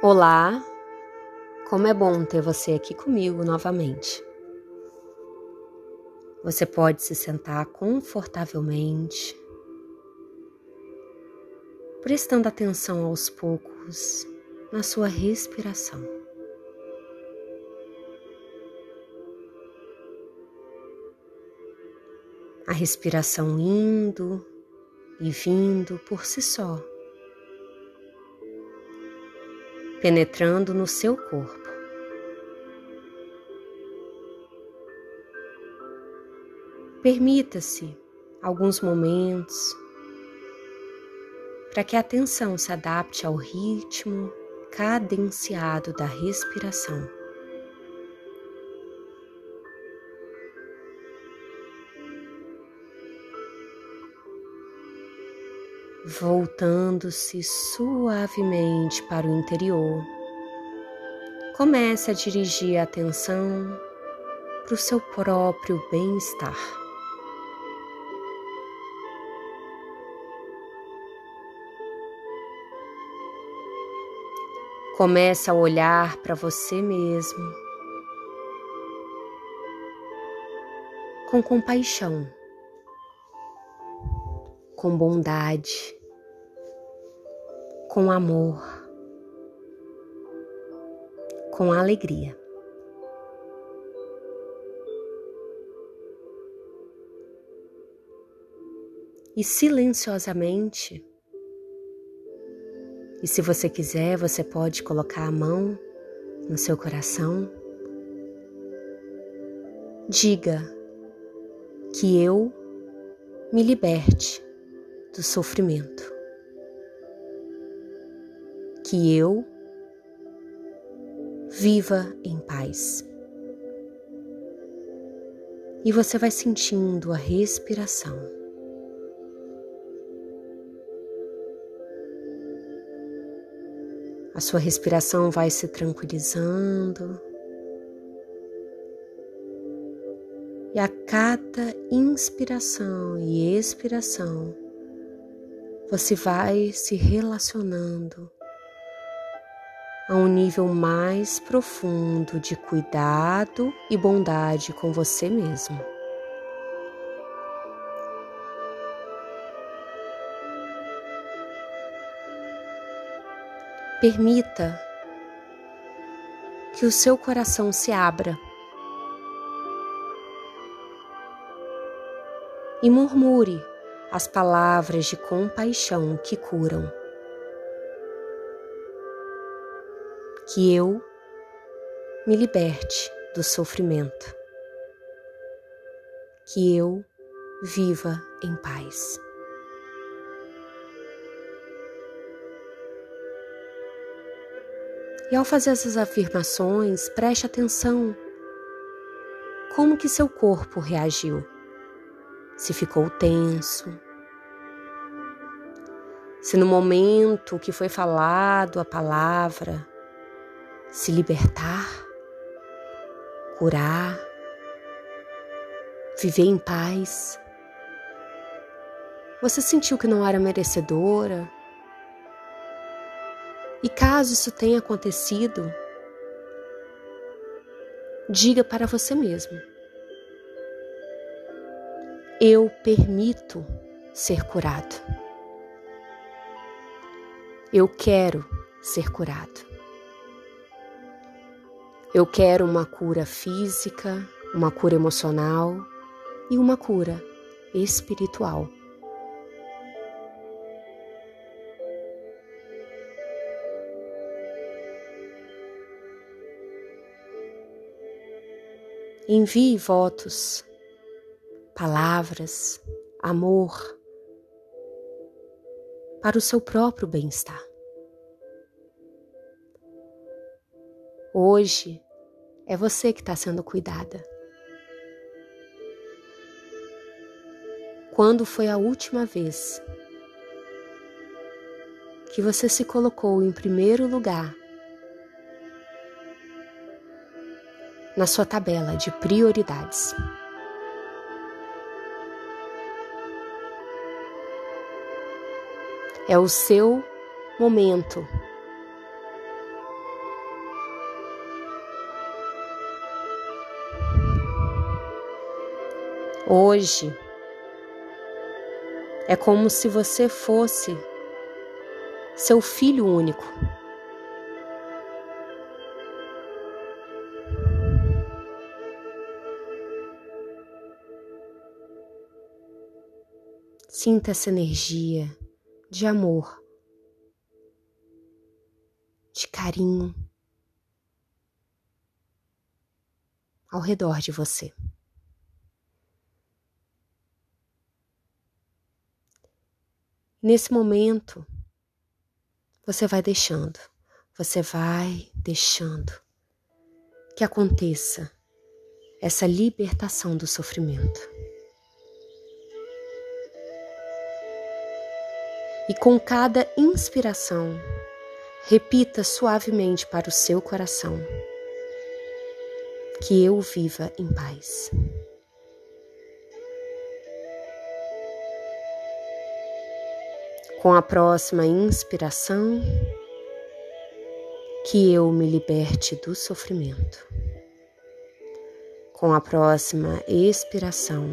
Olá, como é bom ter você aqui comigo novamente. Você pode se sentar confortavelmente, prestando atenção aos poucos na sua respiração. A respiração indo e vindo por si só penetrando no seu corpo. Permita-se alguns momentos para que a atenção se adapte ao ritmo cadenciado da respiração. Voltando-se suavemente para o interior. Comece a dirigir a atenção para o seu próprio bem-estar. Comece a olhar para você mesmo com compaixão, com bondade com amor, com alegria. E silenciosamente, e se você quiser, você pode colocar a mão no seu coração. Diga que eu me liberte do sofrimento que eu viva em paz. E você vai sentindo a respiração. A sua respiração vai se tranquilizando. E a cada inspiração e expiração, você vai se relacionando a um nível mais profundo de cuidado e bondade com você mesmo. Permita que o seu coração se abra e murmure as palavras de compaixão que curam. Que eu me liberte do sofrimento, que eu viva em paz. E ao fazer essas afirmações, preste atenção como que seu corpo reagiu. Se ficou tenso, se no momento que foi falado a palavra se libertar, curar, viver em paz. Você sentiu que não era merecedora? E caso isso tenha acontecido, diga para você mesmo: Eu permito ser curado. Eu quero ser curado. Eu quero uma cura física, uma cura emocional e uma cura espiritual. Envie votos, palavras, amor para o seu próprio bem-estar. Hoje é você que está sendo cuidada. Quando foi a última vez que você se colocou em primeiro lugar na sua tabela de prioridades? É o seu momento Hoje é como se você fosse seu filho único. Sinta essa energia de amor, de carinho ao redor de você. Nesse momento, você vai deixando, você vai deixando que aconteça essa libertação do sofrimento. E com cada inspiração, repita suavemente para o seu coração: que eu viva em paz. Com a próxima inspiração, que eu me liberte do sofrimento. Com a próxima expiração,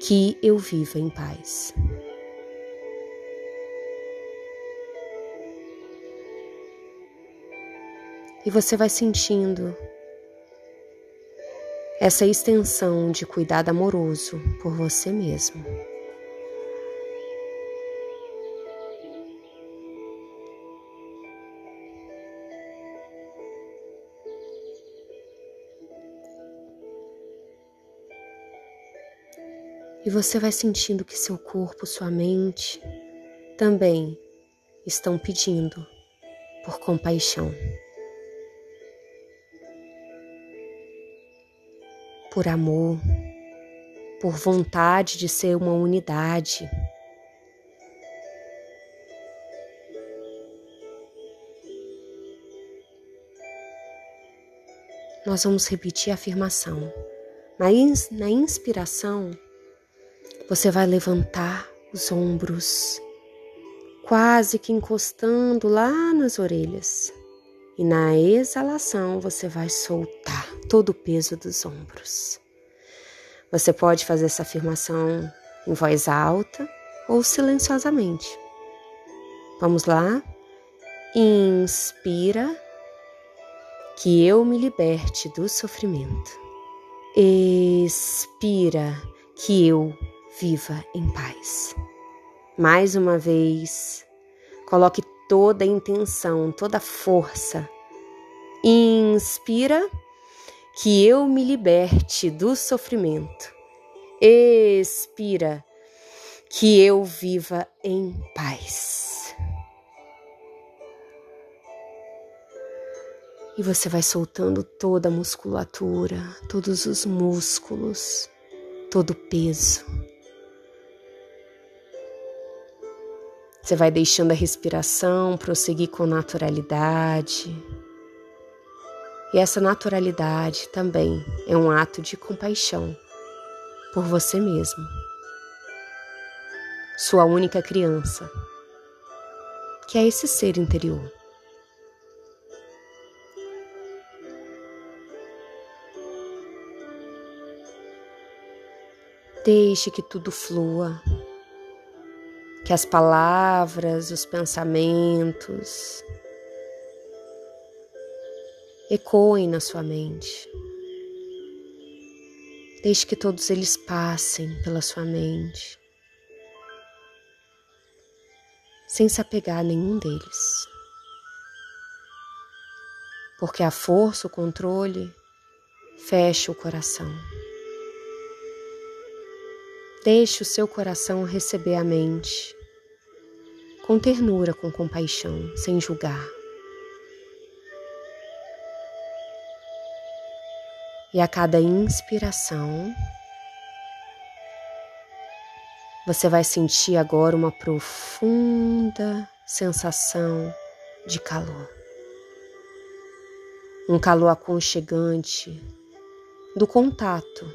que eu viva em paz. E você vai sentindo essa extensão de cuidado amoroso por você mesmo. E você vai sentindo que seu corpo, sua mente também estão pedindo por compaixão, por amor, por vontade de ser uma unidade. Nós vamos repetir a afirmação. Na inspiração, você vai levantar os ombros, quase que encostando lá nas orelhas. E na exalação você vai soltar todo o peso dos ombros. Você pode fazer essa afirmação em voz alta ou silenciosamente. Vamos lá? Inspira, que eu me liberte do sofrimento. Expira, que eu viva em paz. Mais uma vez, coloque toda a intenção, toda a força. Inspira, que eu me liberte do sofrimento. Expira, que eu viva em paz. E você vai soltando toda a musculatura, todos os músculos, todo o peso. Você vai deixando a respiração prosseguir com naturalidade. E essa naturalidade também é um ato de compaixão por você mesmo. Sua única criança, que é esse ser interior. Deixe que tudo flua que as palavras, os pensamentos ecoem na sua mente. Deixe que todos eles passem pela sua mente, sem se apegar a nenhum deles. Porque a força, o controle, fecha o coração. Deixe o seu coração receber a mente, com ternura, com compaixão, sem julgar. E a cada inspiração, você vai sentir agora uma profunda sensação de calor. Um calor aconchegante do contato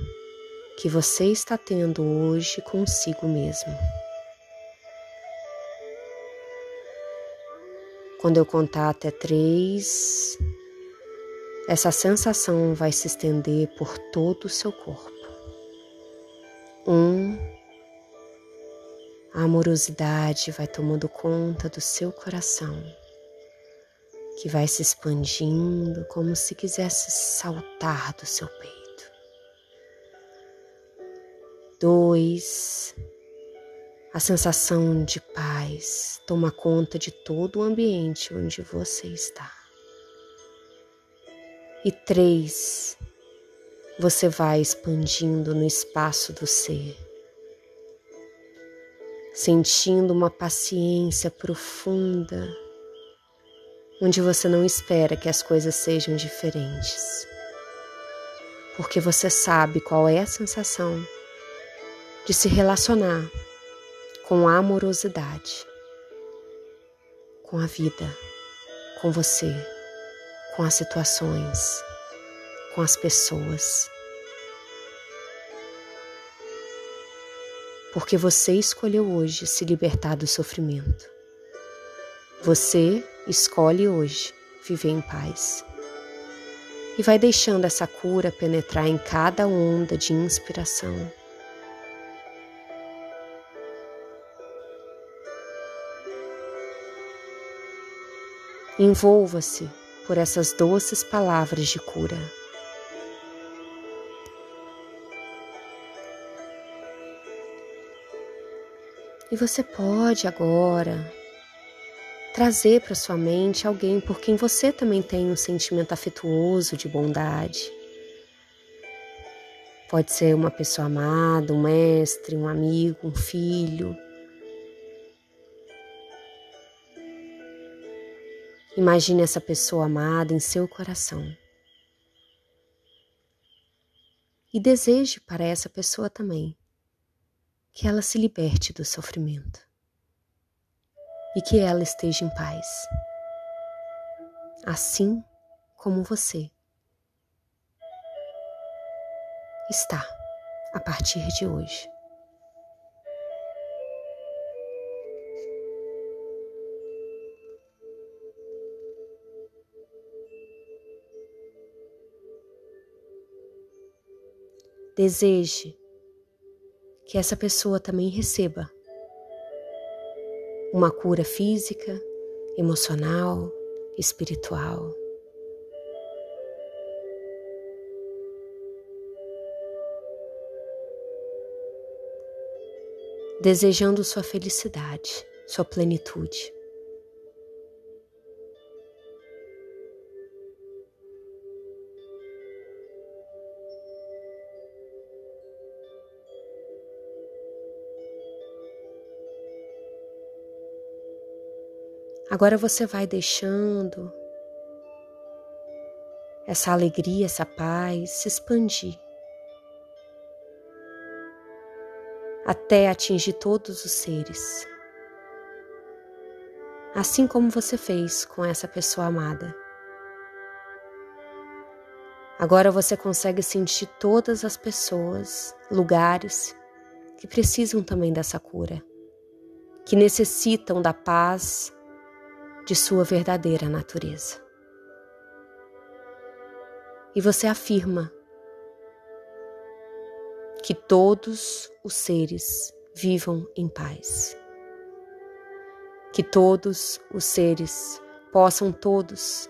que você está tendo hoje consigo mesmo. Quando eu contar até três, essa sensação vai se estender por todo o seu corpo. Um, a amorosidade vai tomando conta do seu coração, que vai se expandindo como se quisesse saltar do seu peito. Dois, a sensação de paz toma conta de todo o ambiente onde você está. E três, você vai expandindo no espaço do ser, sentindo uma paciência profunda, onde você não espera que as coisas sejam diferentes, porque você sabe qual é a sensação de se relacionar com amorosidade, com a vida, com você, com as situações, com as pessoas. Porque você escolheu hoje se libertar do sofrimento. Você escolhe hoje viver em paz. E vai deixando essa cura penetrar em cada onda de inspiração Envolva-se por essas doces palavras de cura. E você pode agora trazer para sua mente alguém por quem você também tem um sentimento afetuoso de bondade. Pode ser uma pessoa amada, um mestre, um amigo, um filho Imagine essa pessoa amada em seu coração. E deseje para essa pessoa também que ela se liberte do sofrimento e que ela esteja em paz, assim como você está a partir de hoje. Deseje que essa pessoa também receba uma cura física, emocional, espiritual. Desejando sua felicidade, sua plenitude. Agora você vai deixando essa alegria, essa paz se expandir até atingir todos os seres. Assim como você fez com essa pessoa amada. Agora você consegue sentir todas as pessoas, lugares que precisam também dessa cura, que necessitam da paz, de sua verdadeira natureza. E você afirma que todos os seres vivam em paz. Que todos os seres possam todos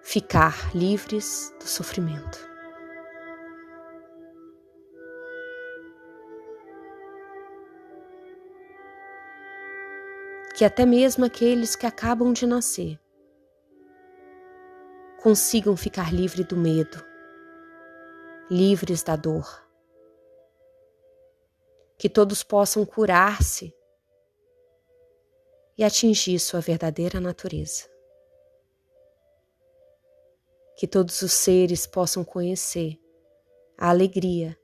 ficar livres do sofrimento. Que até mesmo aqueles que acabam de nascer consigam ficar livres do medo, livres da dor. Que todos possam curar-se e atingir sua verdadeira natureza. Que todos os seres possam conhecer a alegria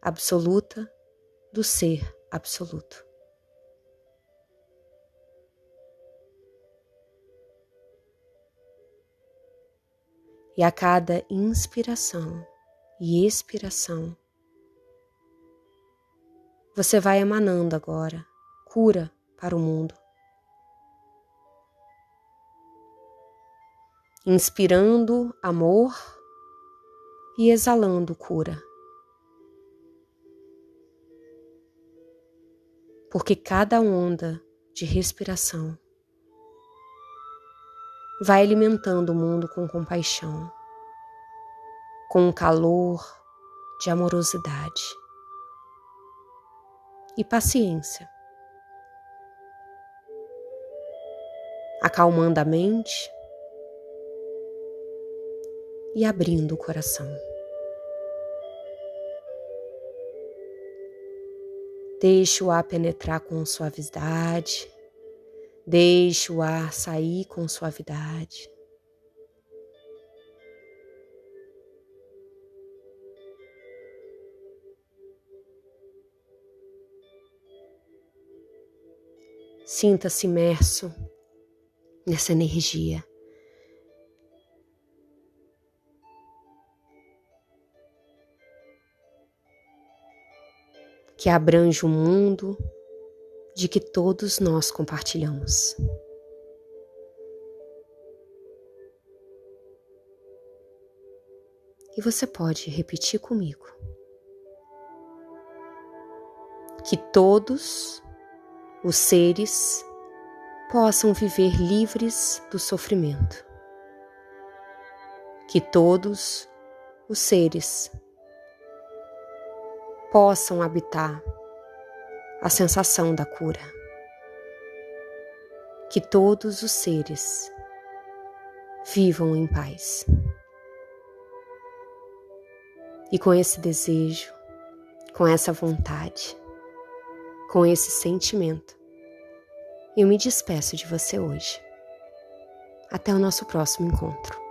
absoluta do ser absoluto. E a cada inspiração e expiração, você vai emanando agora cura para o mundo. Inspirando amor e exalando cura. porque cada onda de respiração vai alimentando o mundo com compaixão, com um calor de amorosidade e paciência, acalmando a mente e abrindo o coração. Deixe o ar penetrar com suavidade. Deixe o ar sair com suavidade. Sinta-se imerso nessa energia. que abrange o mundo de que todos nós compartilhamos. E você pode repetir comigo. Que todos os seres possam viver livres do sofrimento. Que todos os seres possam habitar a sensação da cura. Que todos os seres vivam em paz. E com esse desejo, com essa vontade, com esse sentimento, eu me despeço de você hoje. Até o nosso próximo encontro.